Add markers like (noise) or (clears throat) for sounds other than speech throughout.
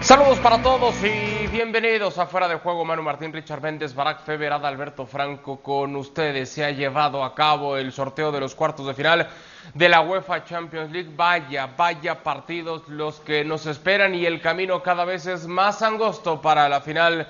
Saludos para todos y bienvenidos a Fuera de Juego. Manu Martín, Richard Méndez, Barack Feber, Alberto Franco con ustedes. Se ha llevado a cabo el sorteo de los cuartos de final de la UEFA Champions League. Vaya, vaya partidos los que nos esperan y el camino cada vez es más angosto para la final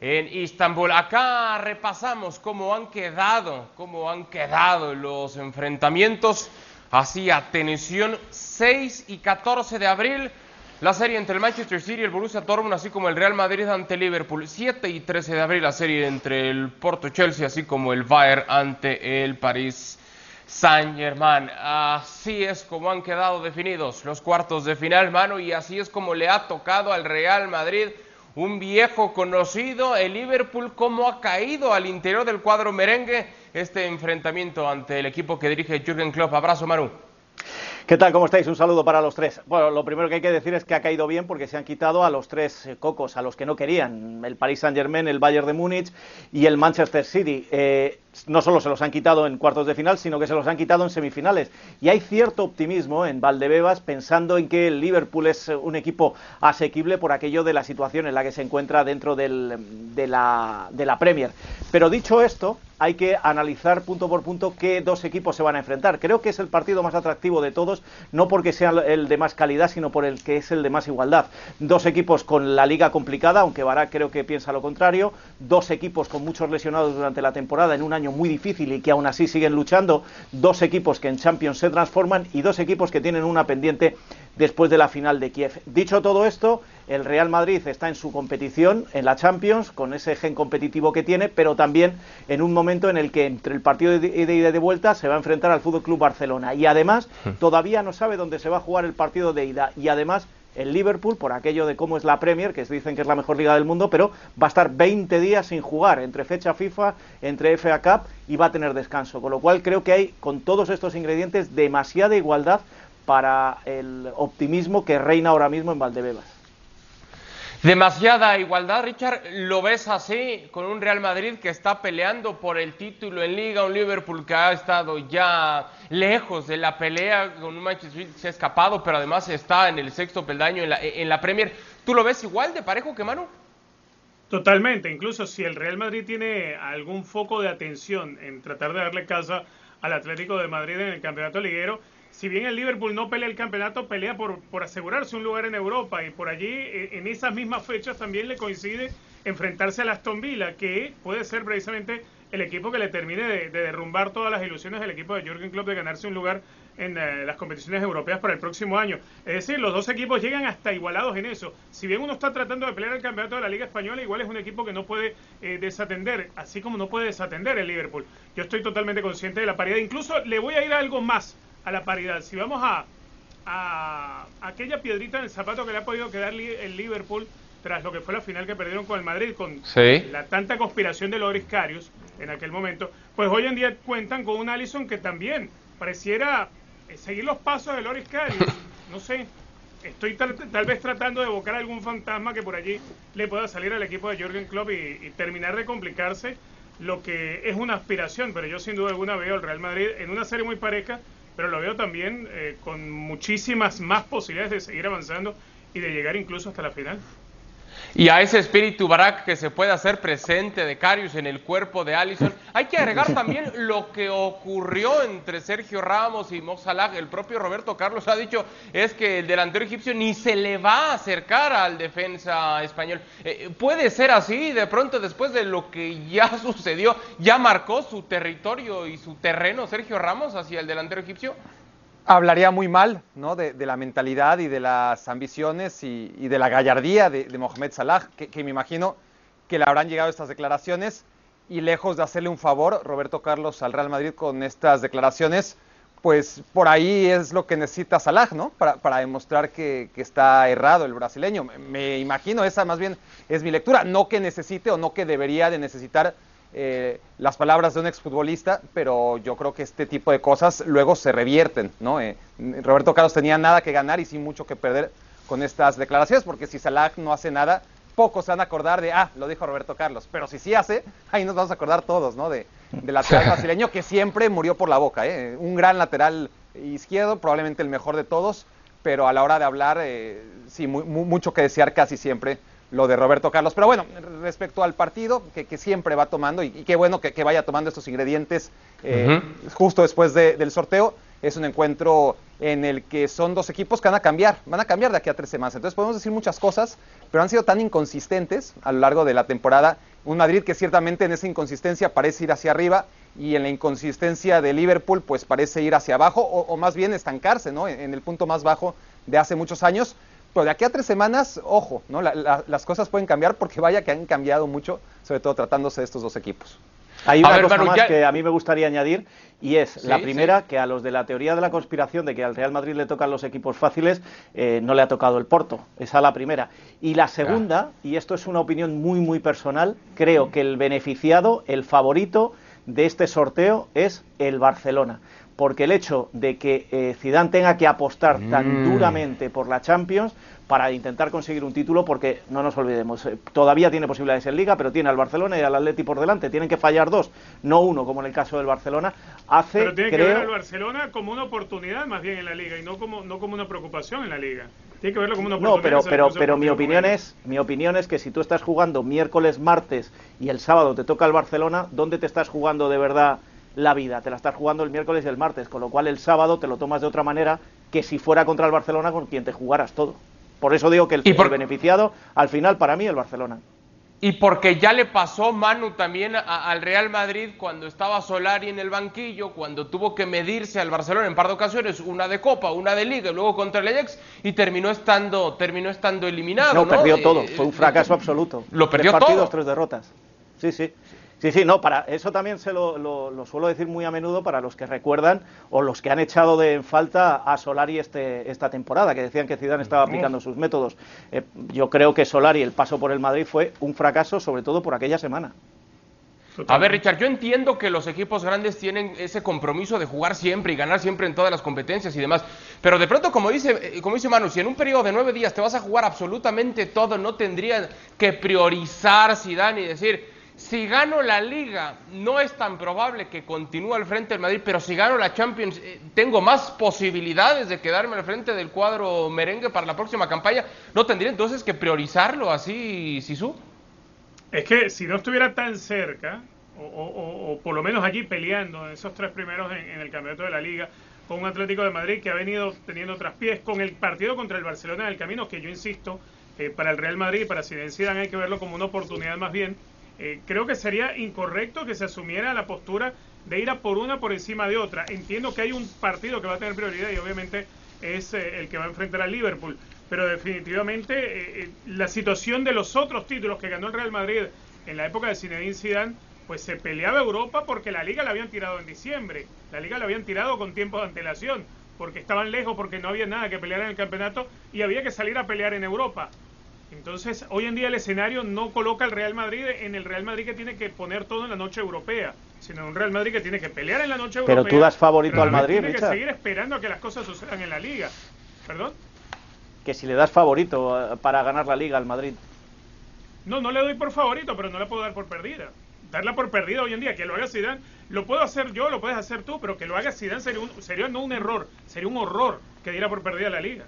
en Istambul. Acá repasamos cómo han quedado, cómo han quedado los enfrentamientos. Así, atención, 6 y 14 de abril. La serie entre el Manchester City y el Borussia Dortmund, así como el Real Madrid ante Liverpool. 7 y 13 de abril la serie entre el Porto Chelsea, así como el Bayern ante el París Saint Germain. Así es como han quedado definidos los cuartos de final, mano, y así es como le ha tocado al Real Madrid un viejo conocido, el Liverpool, cómo ha caído al interior del cuadro merengue este enfrentamiento ante el equipo que dirige Jürgen Klopp. Abrazo, Manu. ¿Qué tal? ¿Cómo estáis? Un saludo para los tres. Bueno, lo primero que hay que decir es que ha caído bien porque se han quitado a los tres eh, cocos, a los que no querían, el Paris Saint-Germain, el Bayern de Múnich y el Manchester City. Eh, no solo se los han quitado en cuartos de final, sino que se los han quitado en semifinales. Y hay cierto optimismo en Valdebebas pensando en que el Liverpool es un equipo asequible por aquello de la situación en la que se encuentra dentro del, de, la, de la Premier. Pero dicho esto, hay que analizar punto por punto qué dos equipos se van a enfrentar. Creo que es el partido más atractivo de todos, no porque sea el de más calidad, sino por el que es el de más igualdad. Dos equipos con la liga complicada, aunque Barak creo que piensa lo contrario. Dos equipos con muchos lesionados durante la temporada en un año muy difícil y que aún así siguen luchando, dos equipos que en Champions se transforman y dos equipos que tienen una pendiente después de la final de Kiev. Dicho todo esto, el Real Madrid está en su competición en la Champions, con ese gen competitivo que tiene, pero también en un momento en el que entre el partido de ida y de vuelta se va a enfrentar al Fútbol Club Barcelona y además hmm. todavía no sabe dónde se va a jugar el partido de ida y además el Liverpool por aquello de cómo es la Premier, que dicen que es la mejor liga del mundo, pero va a estar 20 días sin jugar entre fecha FIFA, entre FA Cup y va a tener descanso. Con lo cual creo que hay con todos estos ingredientes demasiada igualdad para el optimismo que reina ahora mismo en Valdebebas. Demasiada igualdad, Richard. ¿Lo ves así con un Real Madrid que está peleando por el título en Liga, un Liverpool que ha estado ya lejos de la pelea, con un Manchester City se ha escapado, pero además está en el sexto peldaño en la, en la Premier? ¿Tú lo ves igual de parejo que Manu? Totalmente. Incluso si el Real Madrid tiene algún foco de atención en tratar de darle casa al Atlético de Madrid en el campeonato liguero, si bien el Liverpool no pelea el campeonato, pelea por, por asegurarse un lugar en Europa y por allí e, en esas mismas fechas también le coincide enfrentarse a Aston Villa, que puede ser precisamente el equipo que le termine de, derrumbar todas las ilusiones del equipo de Jürgen Klopp de ganarse un lugar en eh, las competiciones europeas para el próximo año. Es decir, los dos equipos llegan hasta igualados en eso. Si bien uno está tratando de pelear el campeonato de la Liga Española, igual es un equipo que no puede eh, desatender, así como no puede desatender el Liverpool. Yo estoy totalmente consciente de la paridad. Incluso le voy a ir a algo más a la paridad. Si vamos a, a aquella piedrita en el zapato que le ha podido quedar el Liverpool tras lo que fue la final que perdieron con el Madrid, con la tanta conspiración de Loris Carius en aquel momento, pues hoy en día cuentan con un Allison que también pareciera eh, seguir los pasos de Loris Carius. (laughs) No sé, estoy tal, vez tratando de evocar algún fantasma que por allí le pueda salir al equipo de Jürgen Klopp y, y terminar de complicarse lo que es una aspiración, pero yo sin duda alguna veo al Real Madrid en una serie muy pareja pero lo veo también eh, con muchísimas más posibilidades de seguir avanzando y de llegar incluso hasta la final. Y a ese espíritu Barak que se puede hacer presente de Carius en el cuerpo de Allison, hay que agregar también (laughs) lo que ocurrió entre Sergio Ramos y Mo Salah. El propio Roberto Carlos ha dicho es que el delantero egipcio ni se le va a acercar al defensa español. Eh, puede ser así, de pronto después de lo que ya (laughs) sucedió, ya marcó su territorio y su terreno Sergio Ramos hacia el delantero egipcio hablaría muy mal ¿no? de, la mentalidad y de las ambiciones y, de la gallardía de, Mohamed Salah, que, me imagino que le habrán llegado estas declaraciones y lejos de hacerle un favor Roberto Carlos al Real Madrid con estas declaraciones, pues por ahí es lo que necesita Salah, ¿no? Para, demostrar que, está errado el brasileño. Me imagino, esa más bien es mi lectura, no que necesite o no que debería de necesitar eh, las palabras de un exfutbolista, pero yo creo que este tipo de cosas luego se revierten, ¿no? Eh, Roberto Carlos tenía nada que ganar y sin mucho que perder con estas declaraciones, porque si Salah no hace nada, pocos se van a acordar de, ah, lo dijo Roberto Carlos, pero si sí hace, (laughs) ahí nos vamos a acordar todos, ¿no? De, del lateral brasileño que siempre murió por la boca, ¿eh? Un gran lateral izquierdo, probablemente el mejor de todos, pero a la hora de hablar, eh, sí, mucho que desear casi siempre lo de Roberto Carlos. Pero bueno, respecto al partido, que, siempre va tomando, y, qué bueno que, vaya tomando estos ingredientes eh, justo después del sorteo, es un encuentro en el que son dos equipos que van a cambiar, van a cambiar de aquí a tres semanas. Entonces podemos decir muchas cosas, pero han sido tan inconsistentes a lo largo de la temporada. Un Madrid que ciertamente en esa inconsistencia parece ir hacia arriba y en la inconsistencia de Liverpool pues parece ir hacia abajo o, más bien estancarse, ¿no? En, el punto más bajo de hace muchos años. Pero de aquí a tres semanas, ojo, ¿no? las cosas pueden cambiar porque vaya que han cambiado mucho, sobre todo tratándose de estos dos equipos. Hay una cosa más que a mí me gustaría añadir y es la primera que a los de la teoría de la conspiración de que al Real Madrid le tocan los equipos fáciles eh, no le ha tocado el Porto. Esa es la primera. Y la segunda, y esto es una opinión muy muy personal, creo que el beneficiado, el favorito de este sorteo es el Barcelona porque el hecho de que eh, Zidane tenga que apostar tan mm. duramente por la Champions para intentar conseguir un título, porque no nos olvidemos, eh, todavía tiene posibilidades en Liga, pero tiene al Barcelona y al Atleti por delante, tienen que fallar dos, no uno, como en el caso del Barcelona, hace... Pero tiene que ver al Barcelona como una oportunidad más bien en la Liga y no como, no como una preocupación en la Liga. Tiene que verlo como una oportunidad. No, pero, pero, pero mi, opinión es, mi opinión es que si tú estás jugando miércoles, martes y el sábado te toca el Barcelona, ¿dónde te estás jugando de verdad? La vida, te la estás jugando el miércoles y el martes, con lo cual el sábado te lo tomas de otra manera que si fuera contra el Barcelona con quien te jugaras todo. Por eso digo que el, beneficiado al final para mí el Barcelona. Y porque ya le pasó Manu también al Real Madrid cuando estaba Solari en el banquillo, cuando tuvo que medirse al Barcelona en par de ocasiones, una de Copa, una de Liga, y luego contra el Ajax, y terminó estando, terminó estando eliminado. No, perdió todo, eh, fue un fracaso absoluto. Lo perdió tres partidos, todo. tres derrotas. Sí, sí. Sí, sí, no, para eso también se lo, suelo decir muy a menudo para los que recuerdan o los que han echado de falta a Solari este, esta temporada, que decían que Zidane estaba aplicando sus métodos. Eh, yo creo que Solari, el paso por el Madrid fue un fracaso, sobre todo por aquella semana. A ver, Richard, yo entiendo que los equipos grandes tienen ese compromiso de jugar siempre y ganar siempre en todas las competencias y demás, pero de pronto, como dice, eh, como dice Manu, si en un periodo de nueve días te vas a jugar absolutamente todo, no tendrían que priorizar Zidane y decir, si gano la liga, no es tan probable que continúe al frente del Madrid, pero si gano la Champions, eh, tengo más posibilidades de quedarme al frente del cuadro merengue para la próxima campaña. ¿No tendría entonces que priorizarlo así, Sisu? Es que si no estuviera tan cerca, o, por lo menos aquí peleando en esos tres primeros en, el campeonato de la liga, con un Atlético de Madrid que ha venido teniendo traspiés, con el partido contra el Barcelona en el camino, que yo insisto, eh, para el Real Madrid y para Zinedine hay que verlo como una oportunidad más bien eh, creo que sería incorrecto que se asumiera la postura de ir a por una por encima de otra. Entiendo que hay un partido que va a tener prioridad y obviamente es eh, el que va a enfrentar al Liverpool, pero definitivamente eh, la situación de los otros títulos que ganó el Real Madrid en la época de Zinedine Zidane, pues se peleaba Europa porque la liga la habían tirado en diciembre, la liga la habían tirado con tiempo de antelación, porque estaban lejos, porque no había nada que pelear en el campeonato y había que salir a pelear en Europa. Entonces, hoy en día el escenario no coloca al Real Madrid en el Real Madrid que tiene que poner todo en la noche europea, sino en un Real Madrid que tiene que pelear en la noche europea. Pero tú das favorito al Madrid, Tiene que seguir esperando a que las cosas sucedan en la Liga. ¿Perdón? Que si le das favorito eh, para ganar la Liga al Madrid. No, no le doy por favorito, pero no la puedo dar por perdida. Darla por perdida hoy en día, que lo haga Zidane, lo puedo hacer yo, lo puedes hacer tú, pero que lo haga Zidane sería, sería no un error, sería un horror que diera por perdida la Liga.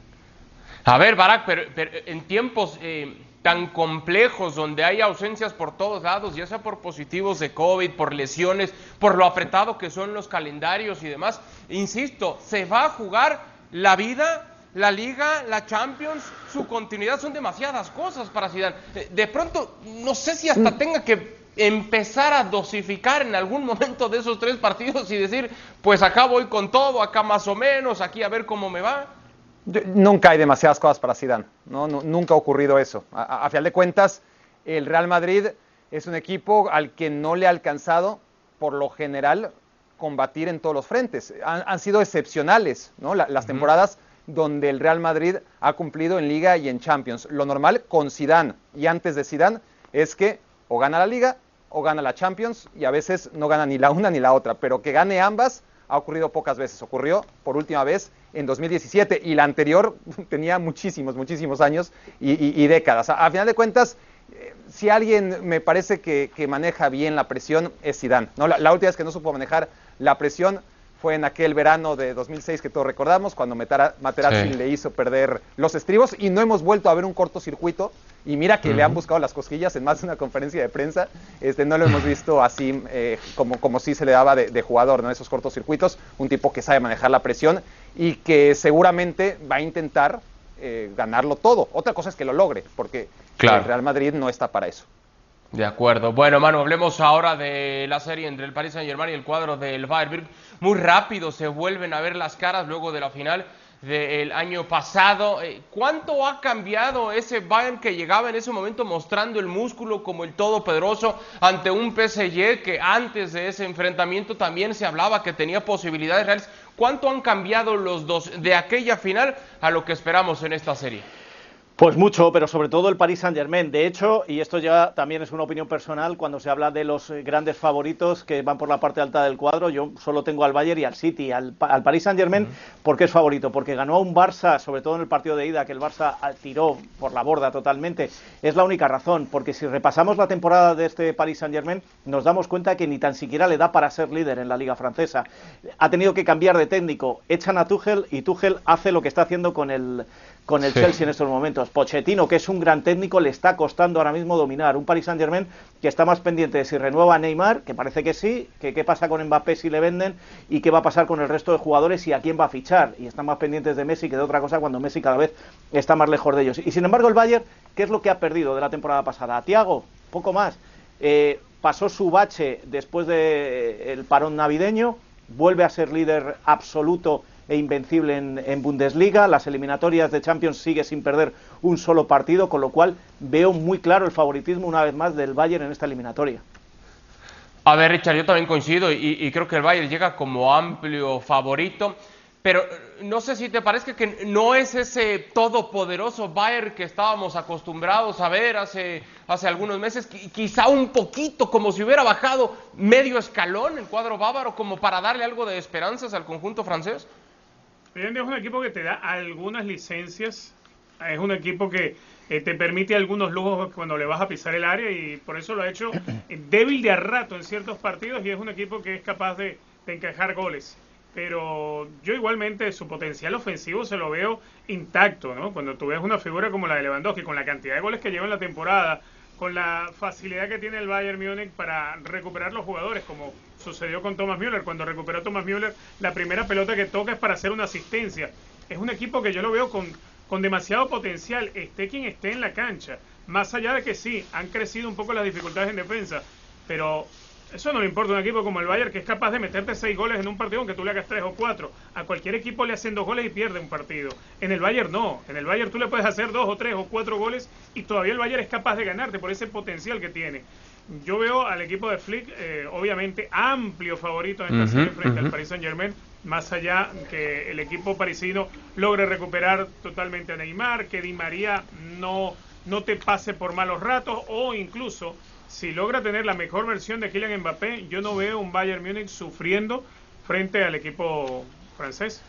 A ver, Barack, pero, en tiempos eh, tan complejos donde hay ausencias por todos lados, ya sea por positivos de COVID, por lesiones, por lo apretado que son los calendarios y demás, insisto, se va a jugar la vida, la liga, la Champions, su continuidad son demasiadas cosas para Zidane. Eh, de pronto, no sé si hasta mm. tenga que empezar a dosificar en algún momento de esos tres partidos y decir, pues acá voy con todo, acá más o menos, aquí a ver cómo me va nunca hay demasiadas cosas para Zidane, ¿no? nunca ha ocurrido eso. A, final de cuentas, el Real Madrid es un equipo al que no le ha alcanzado, por lo general, combatir en todos los frentes. Han, sido excepcionales ¿no? las temporadas donde el Real Madrid ha cumplido en Liga y en Champions. Lo normal con Zidane y antes de Zidane es que o gana la Liga o gana la Champions y a veces no gana ni la una ni la otra, pero que gane ambas ha ocurrido pocas veces. Ocurrió por última vez en 2017 y la anterior (laughs) tenía muchísimos, muchísimos años y, décadas. A, final de cuentas, eh, si alguien me parece que, maneja bien la presión es Zidane. ¿no? La, última vez que no supo manejar la presión fue en aquel verano de 2006 que todos recordamos, cuando Materazzi le hizo perder los estribos y no hemos vuelto a ver un cortocircuito. Y mira que le han buscado las cosquillas en más de una conferencia de prensa. Este, no lo hemos visto así eh, como, como sí se le daba de, jugador, ¿no? Esos cortocircuitos. Un tipo que sabe manejar la presión y que seguramente va a intentar eh, ganarlo todo. Otra cosa es que lo logre, porque el Real Madrid no está para eso. De acuerdo. Bueno, Manu, hablemos ahora de la serie entre el Paris Saint-Germain y el cuadro del Bayern. Muy rápido se vuelven a ver las caras luego de la final del año pasado. Eh, ¿Cuánto ha cambiado ese Bayern que llegaba en ese momento mostrando el músculo como el todopoderoso ante un PSG que antes de ese enfrentamiento también se hablaba que tenía posibilidades reales? ¿Cuánto han cambiado los dos de aquella final a lo que esperamos en esta serie? Pues mucho, pero sobre todo el Paris Saint Germain. De hecho, y esto ya también es una opinión personal, cuando se habla de los eh, grandes favoritos que van por la parte alta del cuadro, yo solo tengo al Bayern y al City, al, Paris Saint Germain, porque es favorito, porque ganó a un Barça, sobre todo en el partido de ida, que el Barça tiró por la borda totalmente. Es la única razón, porque si repasamos la temporada de este Paris Saint Germain, nos damos cuenta que ni tan siquiera le da para ser líder en la Liga Francesa. Ha tenido que cambiar de técnico, echan a Tuchel y Tuchel hace lo que está haciendo con el con el Chelsea en estos momentos. Pochettino, que es un gran técnico, le está costando ahora mismo dominar. Un Paris Saint-Germain que está más pendiente de si renueva a Neymar, que parece que sí, que qué pasa con Mbappé si le venden y qué va a pasar con el resto de jugadores y a quién va a fichar. Y están más pendientes de Messi que de otra cosa cuando Messi cada vez está más lejos de ellos. Y sin embargo el Bayern, ¿qué es lo que ha perdido de la temporada pasada? A Tiago, poco más. Eh, pasó su bache después del eh, parón navideño, vuelve a ser líder absoluto e invencible en, Bundesliga. Las eliminatorias de Champions sigue sin perder un solo partido, con lo cual veo muy claro el favoritismo una vez más del Bayern en esta eliminatoria. A ver, Richard, yo también coincido y, y creo que el Bayern llega como amplio favorito. Pero no sé si te parece que no es ese todopoderoso Bayern que estábamos acostumbrados a ver hace, hace algunos meses, quizá un poquito como si hubiera bajado medio escalón el cuadro bávaro como para darle algo de esperanzas al conjunto francés es un equipo que te da algunas licencias, es un equipo que eh, te permite algunos lujos cuando le vas a pisar el área y por eso lo ha hecho (clears throat) débil de a rato en ciertos partidos y es un equipo que es capaz de, encajar goles. Pero yo igualmente su potencial ofensivo se lo veo intacto, ¿no? Cuando tú ves una figura como la de Lewandowski, con la cantidad de goles que lleva en la temporada, con la facilidad que tiene el Bayern Múnich para recuperar los jugadores, como sucedió con Thomas Müller. Cuando recuperó Thomas Müller, la primera pelota que toca es para hacer una asistencia. Es un equipo que yo lo veo con, con demasiado potencial, esté quien esté en la cancha. Más allá de que sí, han crecido un poco las dificultades en defensa, pero eso no le importa a un equipo como el Bayern, que es capaz de meterte seis goles en un partido aunque tú le hagas tres o cuatro. A cualquier equipo le hacen dos goles y pierde un partido. En el Bayern no. En el Bayern tú le puedes hacer dos o tres o cuatro goles y todavía el Bayern es capaz de ganarte por ese potencial que tiene. Yo veo al equipo de Flick, eh, obviamente, amplio favorito en esta serie frente al Paris Saint Germain, más allá que el equipo parisino logre recuperar totalmente a Neymar, que Di María no, no te pase por malos ratos o incluso si logra tener la mejor versión de Kylian Mbappé, yo no veo un Bayern Múnich sufriendo frente al equipo francés.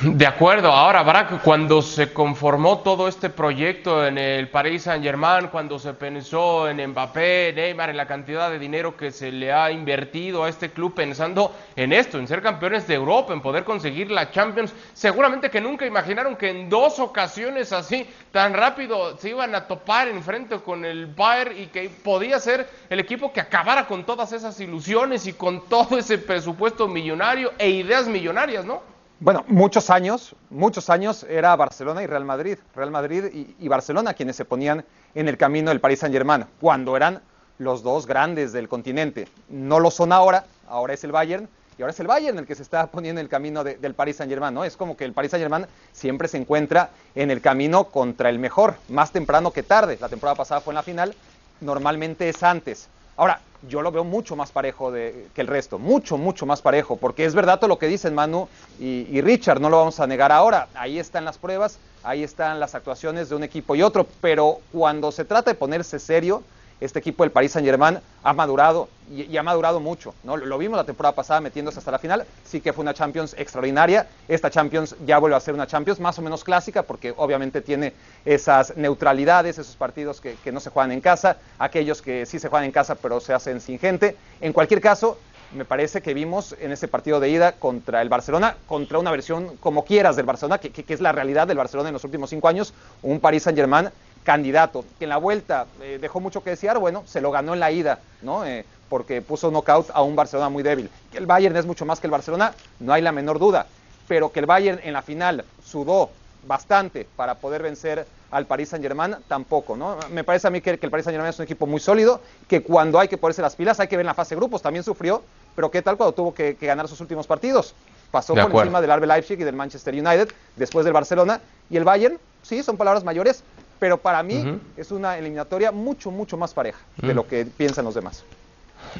De acuerdo, ahora Barack, cuando se conformó todo este proyecto en el Paris Saint Germain, cuando se pensó en Mbappé, Neymar, en la cantidad de dinero que se le ha invertido a este club pensando en esto, en ser campeones de Europa, en poder conseguir la Champions, seguramente que nunca imaginaron que en dos ocasiones así, tan rápido, se iban a topar enfrente con el Bayern y que podía ser el equipo que acabara con todas esas ilusiones y con todo ese presupuesto millonario e ideas millonarias, ¿no? Bueno, muchos años, muchos años era Barcelona y Real Madrid, Real Madrid y, Barcelona quienes se ponían en el camino del Paris Saint Germain, cuando eran los dos grandes del continente. No lo son ahora, ahora es el Bayern, y ahora es el Bayern el que se está poniendo en el camino del Paris Saint Germain, ¿no? Es como que el Paris Saint Germain siempre se encuentra en el camino contra el mejor, más temprano que tarde. La temporada pasada fue en la final, normalmente es antes. Ahora, yo lo veo mucho más parejo de, que el resto, mucho, mucho más parejo, porque es verdad todo lo que dicen Manu y, y, Richard, no lo vamos a negar ahora, ahí están las pruebas, ahí están las actuaciones de un equipo y otro, pero cuando se trata de ponerse serio, este equipo del Paris Saint Germain ha madurado y, ha madurado mucho. ¿no? Lo vimos la temporada pasada metiéndose hasta la final, sí que fue una Champions extraordinaria. Esta Champions ya vuelve a ser una Champions más o menos clásica porque obviamente tiene esas neutralidades, esos partidos que, que no se juegan en casa, aquellos que sí se juegan en casa pero se hacen sin gente. En cualquier caso, me parece que vimos en ese partido de ida contra el Barcelona, contra una versión como quieras del Barcelona, que, que es la realidad del Barcelona en los últimos cinco años, un Paris Saint-Germain candidato, que en la vuelta eh, dejó mucho que desear, bueno, se lo ganó en la ida, ¿no? Eh, porque puso knockout a un Barcelona muy débil. Que el Bayern es mucho más que el Barcelona, no hay la menor duda, pero que el Bayern en la final sudó bastante para poder vencer al Paris Saint-Germain, tampoco, ¿no? Me parece a mí que, que el Paris Saint-Germain es un equipo muy sólido, que cuando hay que ponerse las pilas, hay que ver en la fase de grupos, también sufrió, pero ¿qué tal cuando tuvo que, que ganar sus últimos partidos? Pasó por encima del RB Leipzig y del Manchester United, después del Barcelona, y el Bayern, sí, son palabras mayores, pero para mí es una eliminatoria mucho, mucho más pareja de lo que piensan los demás.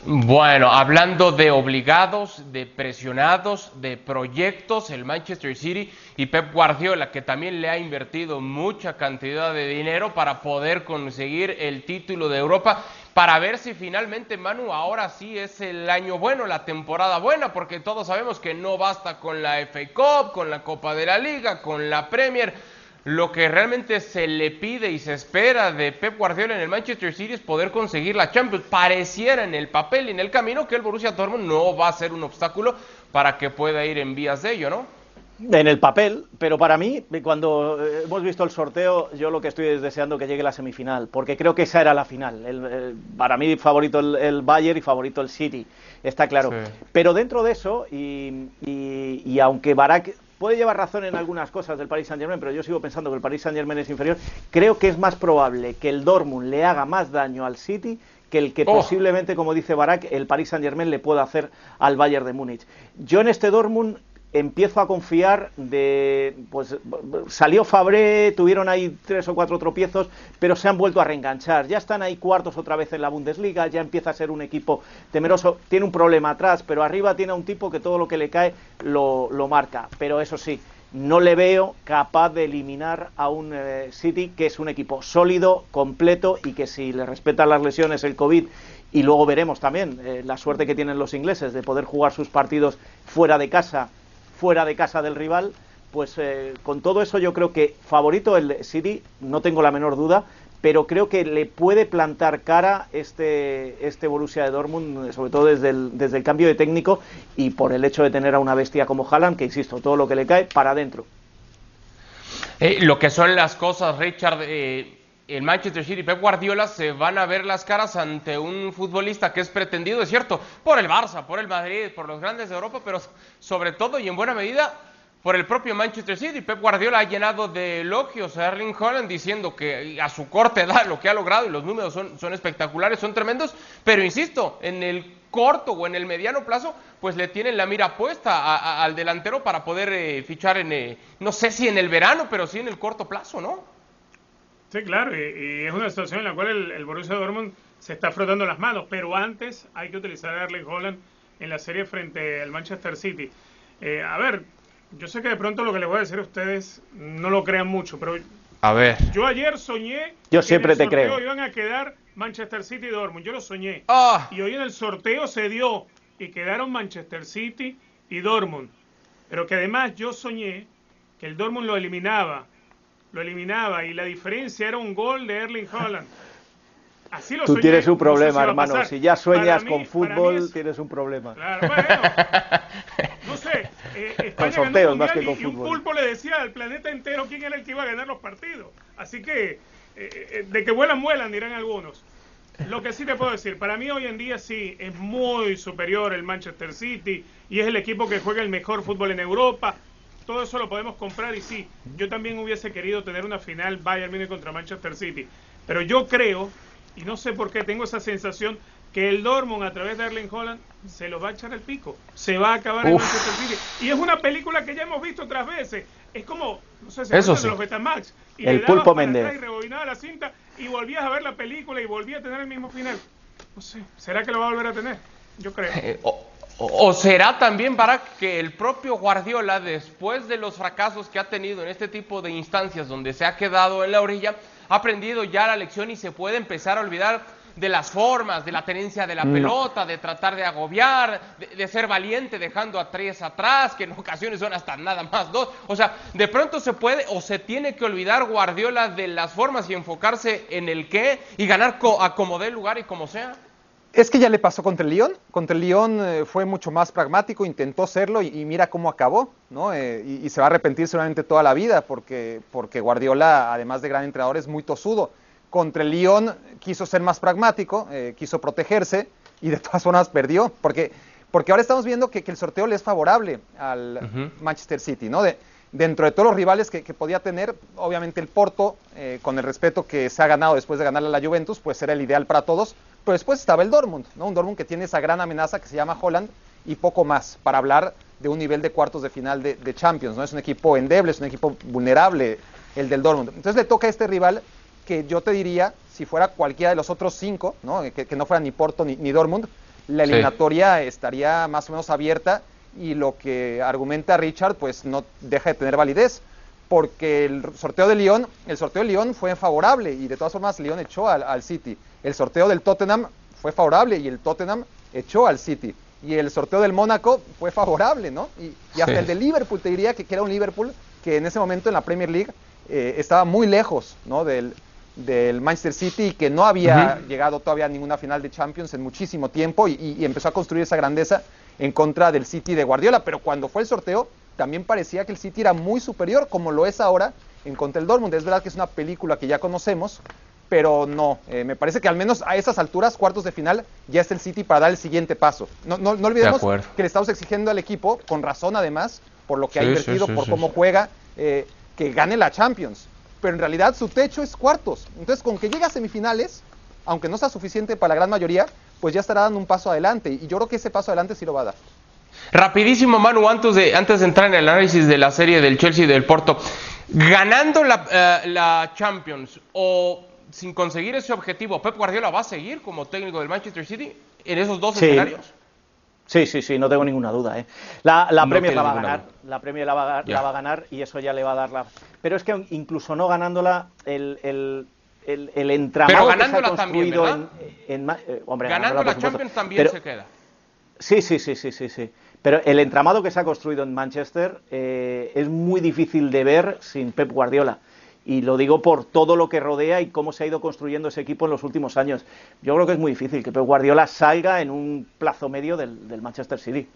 Bueno, hablando de obligados, de presionados, de proyectos, el Manchester City y Pep Guardiola, que también le ha invertido mucha cantidad de dinero para poder conseguir el título de Europa, para ver si finalmente Manu ahora sí es el año bueno, la temporada buena, porque todos sabemos que no basta con la FA Cup, con la Copa de la Liga, con la Premier lo que realmente se le pide y se espera de Pep Guardiola en el Manchester City es poder conseguir la Champions. Pareciera en el papel y en el camino que el Borussia Dortmund no va a ser un obstáculo para que pueda ir en vías de ello, ¿no? En el papel, pero para mí, cuando eh, hemos visto el sorteo, yo lo que estoy es deseando que llegue la semifinal, porque creo que esa era la final. para mí, favorito el, Bayern y favorito el City, está claro. Pero dentro de eso, y, y aunque Barak puede llevar razón en algunas cosas del Paris Saint-Germain, pero yo sigo pensando que el Paris Saint-Germain es inferior. Creo que es más probable que el Dortmund le haga más daño al City que el que oh. posiblemente, como dice Barak, el Paris Saint-Germain le pueda hacer al Bayern de Múnich. Yo en este Dortmund empiezo a confiar de pues salió Fabré, tuvieron ahí tres o cuatro tropiezos, pero se han vuelto a reenganchar. Ya están ahí cuartos otra vez en la Bundesliga, ya empieza a ser un equipo temeroso. Tiene un problema atrás, pero arriba tiene a un tipo que todo lo que le cae lo, marca. Pero eso sí, no le veo capaz de eliminar a un eh, City que es un equipo sólido, completo y que si le respetan las lesiones, el COVID y luego veremos también eh, la suerte que tienen los ingleses de poder jugar sus partidos fuera de casa fuera de casa del rival, pues eh, con todo eso yo creo que favorito el City, no tengo la menor duda, pero creo que le puede plantar cara este, este Borussia de Dortmund, sobre todo desde el, desde el cambio de técnico y por el hecho de tener a una bestia como Haaland, que insisto, todo lo que le cae para adentro. Eh, lo que son las cosas, Richard, eh, el Manchester City y Pep Guardiola se van a ver las caras ante un futbolista que es pretendido, es cierto, por el Barça, por el Madrid, por los grandes de Europa, pero sobre todo y en buena medida por el propio Manchester City. Pep Guardiola ha llenado de elogios a Erling Holland diciendo que a su corta edad lo que ha logrado y los números son, espectaculares, son tremendos, pero insisto, en el corto o en el mediano plazo, pues le tienen la mira puesta al delantero para poder eh, fichar en, eh, no sé si en el verano, pero sí en el corto plazo, ¿no? Sí, claro, y, es una situación en la cual el, Borussia Dortmund se está frotando las manos, pero antes hay que utilizar a Erling Holland en la serie frente al Manchester City. Eh, a ver, yo sé que de pronto lo que les voy a decir a ustedes no lo crean mucho, pero a ver. yo ayer soñé yo siempre que en el te creo. iban a quedar Manchester City y Dortmund, yo lo soñé. Ah. Y hoy en el sorteo se dio y quedaron Manchester City y Dortmund. Pero que además yo soñé que el Dortmund lo eliminaba lo eliminaba y la diferencia era un gol de Erling Haaland. Así lo Tú tienes un problema, hermano. Si ya sueñas con fútbol, tienes un problema. Claro, bueno. (laughs) No sé. Eh, con sorteos más que con y, fútbol. un pulpo le decía al planeta entero quién era el que iba a ganar los partidos. Así que, eh, eh, de que vuelan, vuelan, dirán algunos. Lo que sí te puedo decir, para mí hoy en día sí es muy superior el Manchester City y es el equipo que juega el mejor fútbol en Europa todo eso lo podemos comprar y sí, yo también hubiese querido tener una final Bayern Munich contra Manchester City, pero yo creo, y no sé por qué tengo esa sensación, que el Dortmund a través de Erling Holland se lo va a echar el pico, se va a acabar en Manchester City. Y es una película que ya hemos visto otras veces, es como, no sé si Eso de los Betamax, y el pulpo Méndez. Y rebobinaba la cinta y volvías a ver la película y volvías a tener el mismo final. No sé, ¿será que lo va a volver a tener? Yo creo. Eh, o, será también para que el propio Guardiola, después de los fracasos que ha tenido en este tipo de instancias donde se ha quedado en la orilla, ha aprendido ya la lección y se puede empezar a olvidar de las formas, de la tenencia de la pelota, de tratar de agobiar, de, ser valiente dejando a tres atrás, que en ocasiones son hasta nada más dos. O sea, de pronto se puede o se tiene que olvidar Guardiola de las formas y enfocarse en el qué y ganar a como dé lugar y como sea. Es que ya le pasó contra el Lyon. Contra el Lyon eh, fue mucho más pragmático, intentó serlo y, mira cómo acabó, ¿no? Eh, y, se va a arrepentir seguramente toda la vida porque, porque Guardiola, además de gran entrenador, es muy tosudo. Contra el Lyon quiso ser más pragmático, eh, quiso protegerse y de todas formas perdió. Porque, porque ahora estamos viendo que, el sorteo le es favorable al Manchester City, ¿no? De, dentro de todos los rivales que, podía tener, obviamente el Porto, con el respeto que se ha ganado después de ganarle a la Juventus, pues era el ideal para todos pero después estaba el Dortmund, ¿no? Un Dortmund que tiene esa gran amenaza que se llama Holland y poco más para hablar de un nivel de cuartos de final de, Champions, ¿no? Es un equipo endeble, es un equipo vulnerable el del Dortmund. Entonces le toca a este rival que yo te diría, si fuera cualquiera de los otros cinco, ¿no? Que, no fuera ni Porto ni, Dortmund, la eliminatoria estaría más o menos abierta y lo que argumenta Richard pues no deja de tener validez porque el sorteo de Lyon, el sorteo de Lyon fue favorable y de todas formas Lyon echó al City. El sorteo del Tottenham fue favorable y el Tottenham echó al City. Y el sorteo del Mónaco fue favorable, ¿no? Y, hasta el de Liverpool, te diría que, era un Liverpool que en ese momento en la Premier League eh, estaba muy lejos, ¿no? Del, Manchester City y que no había llegado todavía a ninguna final de Champions en muchísimo tiempo y, empezó a construir esa grandeza en contra del City de Guardiola. Pero cuando fue el sorteo, también parecía que el City era muy superior, como lo es ahora en contra el Dortmund. Es verdad que es una película que ya conocemos, pero no, eh, me parece que al menos a esas alturas, cuartos de final, ya es el City para dar el siguiente paso. No, no, olvidemos que le estamos exigiendo al equipo, con razón además, por lo que ha invertido, por cómo juega, eh, que gane la Champions. Pero en realidad su techo es cuartos. Entonces, con que llegue a semifinales, aunque no sea suficiente para la gran mayoría, pues ya estará dando un paso adelante. Y yo creo que ese paso adelante sí lo va a dar. Rapidísimo, Manu, antes de, antes de entrar en el análisis de la serie del Chelsea y del Porto, ganando la, eh, la Champions o sin conseguir ese objetivo, Pep Guardiola va a seguir como técnico del Manchester City en esos dos escenarios. Sí, sí, sí, no tengo ninguna duda. ¿eh? La, Premier la va a ganar, la Premier la va, a ganar y eso ya le va a dar la. Pero es que incluso no ganándola, el, el, el, entramado que se ha construido en, en, eh, ganando la Champions también se queda. Sí, sí, sí, sí, sí, sí. Pero el entramado que se ha construido en Manchester eh, es muy difícil de ver sin Pep Guardiola y lo digo por todo lo que rodea y cómo se ha ido construyendo ese equipo en los últimos años. Yo creo que es muy difícil que Pep Guardiola salga en un plazo medio del, Manchester City.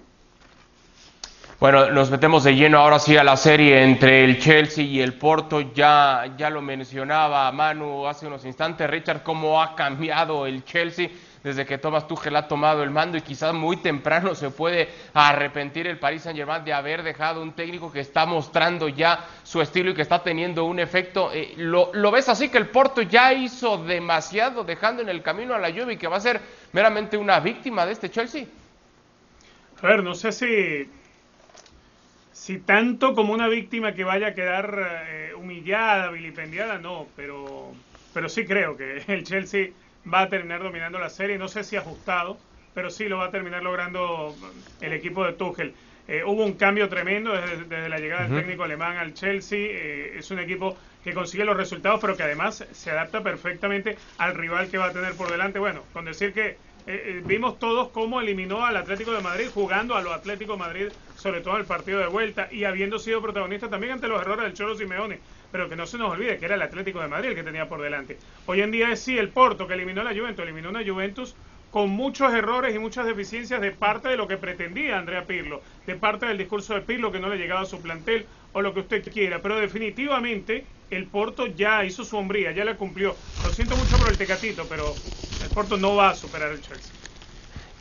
Bueno, nos metemos de lleno ahora sí a la serie entre el Chelsea y el Porto. Ya, ya lo mencionaba Manu hace unos instantes. Richard, cómo ha cambiado el Chelsea desde que Thomas Tuchel ha tomado el mando y quizás muy temprano se puede arrepentir el Paris Saint-Germain de haber dejado un técnico que está mostrando ya su estilo y que está teniendo un efecto. Eh, ¿lo, ves así que el Porto ya hizo demasiado dejando en el camino a la lluvia y que va a ser meramente una víctima de este Chelsea? A ver, no sé si si tanto como una víctima que vaya a quedar eh, humillada, vilipendiada, no, pero, pero sí creo que (laughs) el Chelsea va a terminar dominando la serie, no sé si ajustado, pero sí lo va a terminar logrando el equipo de Tuchel. Eh, hubo un cambio tremendo desde, la llegada del técnico alemán al Chelsea. Eh, es un equipo que consigue los resultados, pero que además se adapta perfectamente al rival que va a tener por delante. Bueno, con decir que eh, vimos todos cómo eliminó al Atlético de Madrid jugando a lo Atlético de Madrid, sobre todo en el partido de vuelta, y habiendo sido protagonista también ante los errores del Cholo Simeone pero que no se nos olvide que era el Atlético de Madrid el que tenía por delante. Hoy en día es sí el Porto que eliminó a la Juventus, eliminó a una Juventus con muchos errores y muchas deficiencias de parte de lo que pretendía Andrea Pirlo, de parte del discurso de Pirlo que no le llegaba a su plantel o lo que usted quiera, pero definitivamente el Porto ya hizo su hombría, ya la cumplió. Lo siento mucho por el Tecatito, pero Porto no va a superar el Chelsea.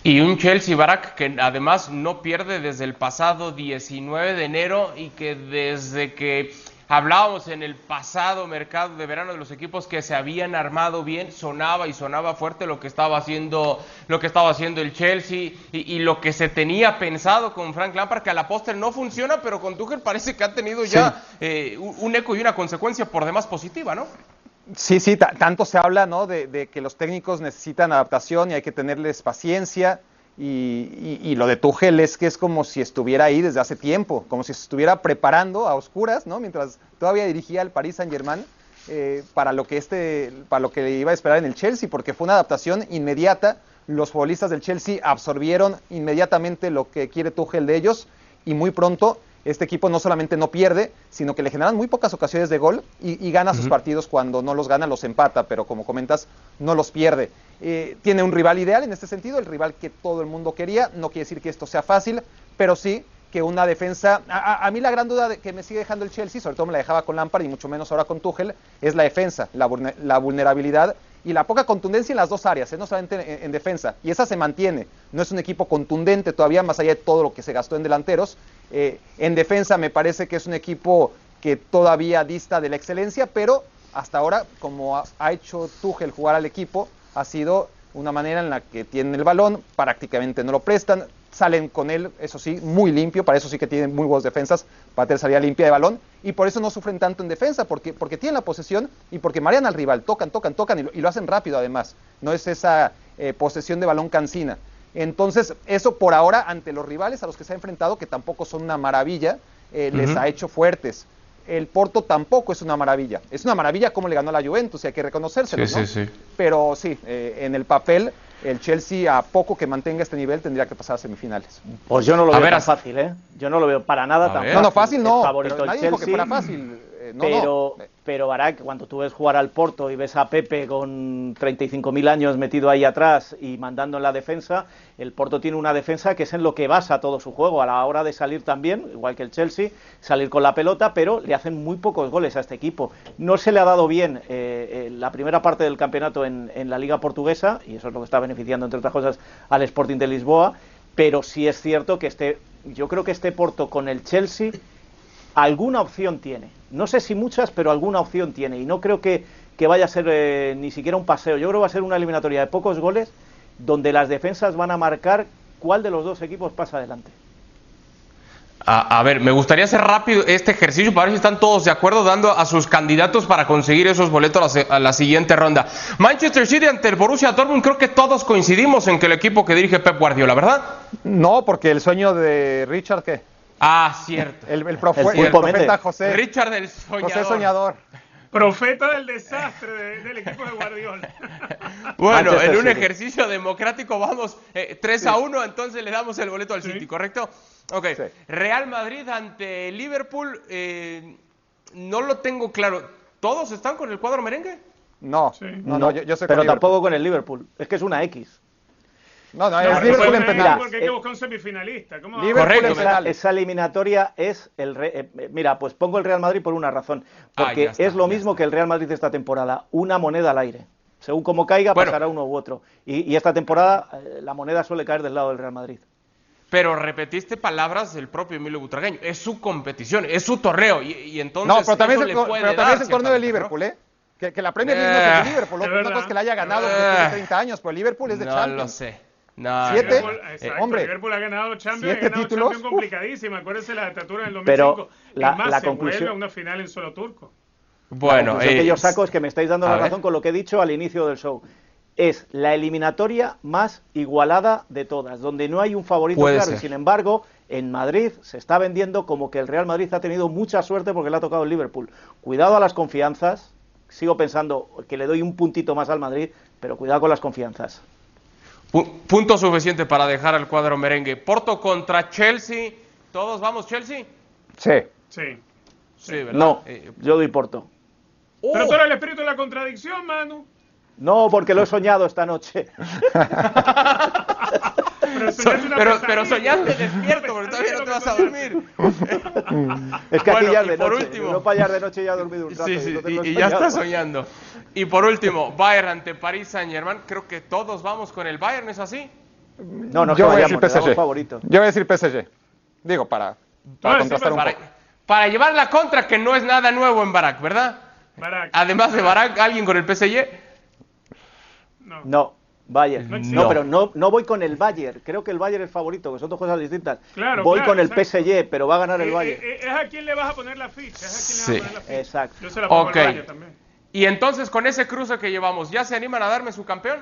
Y un Chelsea Barak que además no pierde desde el pasado 19 de enero y que desde que Hablábamos en el pasado mercado de verano de los equipos que se habían armado bien, sonaba y sonaba fuerte lo que estaba haciendo, lo que estaba haciendo el Chelsea y, lo que se tenía pensado con Frank Lampard, que a la postre no funciona, pero con Tuchel parece que ha tenido ya eh, un eco y una consecuencia por demás positiva, ¿no? Sí, sí, tanto se habla, ¿no? de que los técnicos necesitan adaptación y hay que tenerles paciencia. Y, lo de Tuchel es que es como si estuviera ahí desde hace tiempo, como si se estuviera preparando a oscuras, ¿no? Mientras todavía dirigía al Paris Saint Germain eh, para lo que este, para lo que iba a esperar en el Chelsea, porque fue una adaptación inmediata. Los futbolistas del Chelsea absorbieron inmediatamente lo que quiere Tuchel de ellos y muy pronto este equipo no solamente no pierde, sino que le generan muy pocas ocasiones de gol y, y gana sus partidos cuando no los gana, los empata, pero como comentas, no los pierde. Eh, tiene un rival ideal en este sentido, el rival que todo el mundo quería. No quiere decir que esto sea fácil, pero sí que una defensa. A, a- mí la gran duda de que me sigue dejando el Chelsea, sobre todo me la dejaba con Lampard y mucho menos ahora con Tuchel, es la defensa, la, la vulnerabilidad y la poca contundencia en las dos áreas, ¿eh? no solamente en, en defensa. Y esa se mantiene. No es un equipo contundente todavía, más allá de todo lo que se gastó en delanteros. Eh, en defensa me parece que es un equipo que todavía dista de la excelencia, pero hasta ahora, como ha, ha hecho Tuchel jugar al equipo, ha sido una manera en la que tienen el balón, prácticamente no lo prestan, salen con él, eso sí, muy limpio, para eso sí que tienen muy buenas defensas, para tener salida limpia de balón, y por eso no sufren tanto en defensa, porque, porque tienen la posesión y porque marean al rival, tocan, tocan, tocan, y lo, y lo hacen rápido además, no es esa eh, posesión de balón cansina. Entonces, eso por ahora ante los rivales a los que se ha enfrentado, que tampoco son una maravilla, eh, les ha hecho fuertes. El Porto tampoco es una maravilla. Es una maravilla como le ganó a la Juventus, y hay que reconocérselo, Sí, ¿no? sí, sí. Pero sí, eh, en el papel, el Chelsea a poco que mantenga este nivel tendría que pasar a semifinales. Pues yo no lo A veo ver, tan fácil, ¿eh? Yo no lo veo para nada A tan ver. fácil. No, no, fácil no. Favorito pero el nadie dijo que Chelsea. fuera fácil. Eh, no, pero, no. Pero Barak, cuando tú ves jugar al Porto y ves a Pepe con 35.000 años metido ahí atrás y mandando en la defensa, el Porto tiene una defensa que es en lo que basa todo su juego, a la hora de salir también, igual que el Chelsea, salir con la pelota, pero le hacen muy pocos goles a este equipo. No se le ha dado bien eh, eh, la primera parte del campeonato en, en la Liga Portuguesa, y eso es lo que está beneficiando, entre otras cosas, al Sporting de Lisboa, pero sí es cierto que este, yo creo que este Porto con el Chelsea alguna opción tiene. No sé si muchas, pero alguna opción tiene. Y no creo que, que vaya a ser eh, ni siquiera un paseo. Yo creo que va a ser una eliminatoria de pocos goles donde las defensas van a marcar cuál de los dos equipos pasa adelante. A, a ver, me gustaría hacer rápido este ejercicio para ver si están todos de acuerdo dando a sus candidatos para conseguir esos boletos a la, a la siguiente ronda. Manchester City ante el Borussia Dortmund, creo que todos coincidimos en que el equipo que dirige Pep Guardiola, ¿verdad? No, porque el sueño de Richard, ¿qué? Ah, cierto. El, el, profe- El el Pulpo profeta. José, Richard el soñador. José Soñador. Profeta del desastre de- del equipo de Guardiola. (laughs) Bueno, Manchester en un City. ejercicio democrático vamos eh, 3 a 1, entonces le damos el boleto al Sí. City, ¿correcto? Ok. Sí. Real Madrid ante Liverpool, eh, no lo tengo claro. ¿Todos están con el cuadro merengue? No, Sí. no, no, yo, yo soy pero tampoco con el Liverpool. Es que es una X. No, no, No, es Liverpool en penales. porque hay que Eh, buscar un semifinalista. ¿Cómo va? Liverpool Correcto, en Esa, eliminatoria es el re- eh, mira, pues pongo el Real Madrid por una razón, Ah, porque está, es lo mismo está. que el Real Madrid de esta temporada, una moneda al aire. Según como caiga, Bueno. pasará uno u otro. Y, y esta temporada eh, la moneda suele caer del lado del Real Madrid. Pero repetiste palabras del propio Emilio Butragueño. Es su competición, es su torneo. Y, y entonces No, pero también es el, pero también es torneo de Liverpool, ¿eh? Que, que la Premier League no es Eh, de Liverpool. Otra cosa es que la haya ganado Eh. después de 30 años, pero Liverpool es de ¿no? Champions. No lo sé. No, Siete. no, no. Liverpool, Eh, exacto, hombre, Liverpool ha ganado Champions, siete ha ganado títulos, Champions complicadísima. Acuérdense la dictadura del Pero 2005. la- y más la se conclusión- vuelve a una final en solo turco. Bueno, que eh, yo saco es que me estáis dando la ver. razón con lo que he dicho al inicio del show. Es la eliminatoria más igualada de todas, donde no hay un favorito Puede claro. Y sin embargo, en Madrid se está vendiendo como que el Real Madrid ha tenido mucha suerte porque le ha tocado el Liverpool. Cuidado a las confianzas. Sigo pensando que le doy un puntito más al Madrid, pero cuidado con las confianzas. Pu- punto suficiente para dejar al cuadro merengue. Porto contra Chelsea. ¿Todos vamos Chelsea? Sí. Sí. Sí, ¿verdad? No, Eh, yo doy Porto. ¡oh! Pero tú eres el espíritu de la contradicción, Manu. No, porque lo he soñado esta noche. (laughs) Pero, So- pero, pero soñaste despierto porque todavía no te vas a dormir. (laughs) Es que Bueno, aquí ya es y de por noche. último- En Europa ya de noche y ya he dormido un rato. Sí, sí, y, y ya está soñando. Y por último, Bayern ante París Saint Germain. Creo que todos vamos con el Bayern, ¿es así? No, no, yo que voy a decir PSG. favorito. Yo voy a decir PSG. Digo, para, para contrastar un Para, poco. para llevar la contra, que no es nada nuevo en Barak, ¿verdad? Barak. Además de Barak, alguien con el PSG. No. No, Bayern. No pero no, no voy con el Bayern. Creo que el Bayern es favorito, que son dos cosas distintas. Claro, voy claro, con el exacto. PSG, pero va a ganar el Eh, Bayern. eh, eh, es a quién le vas a poner la ficha. Es a quién Sí. le vas a poner la ficha. Exacto. Yo se la pongo Ok. al Bayern también. Y entonces, con ese cruce que llevamos, ¿ya se animan a darme su campeón?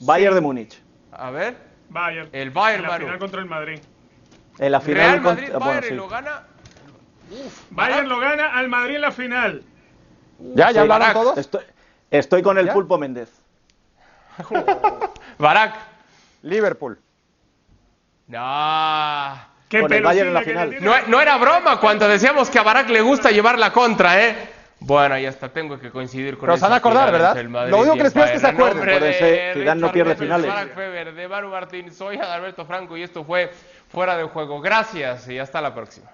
Bayern de Múnich. A ver. Bayern. El Bayern, En la final contra el Madrid. En la final Real contra- Madrid, bueno, Bayern sí. lo gana. Uf, Bayern lo gana al Madrid en la final. ¿Ya? Sí. ¿Ya hablaron todos? Estoy, estoy con el ¿Ya? Pulpo Méndez. (laughs) Barak. Liverpool. No. Con el Bayern en la final. No, no era broma cuando decíamos que a Barak le gusta llevar la contra, ¿eh? Bueno, ya hasta tengo que coincidir con Pero se van a acordar, ¿verdad? Lo único y que les pido es que se acuerden. Acuérdense, Zidane no pierde finales. Barak Feber, de Manu Martín, soy Adalberto Franco y esto fue Fuera de Juego. Gracias y hasta la próxima.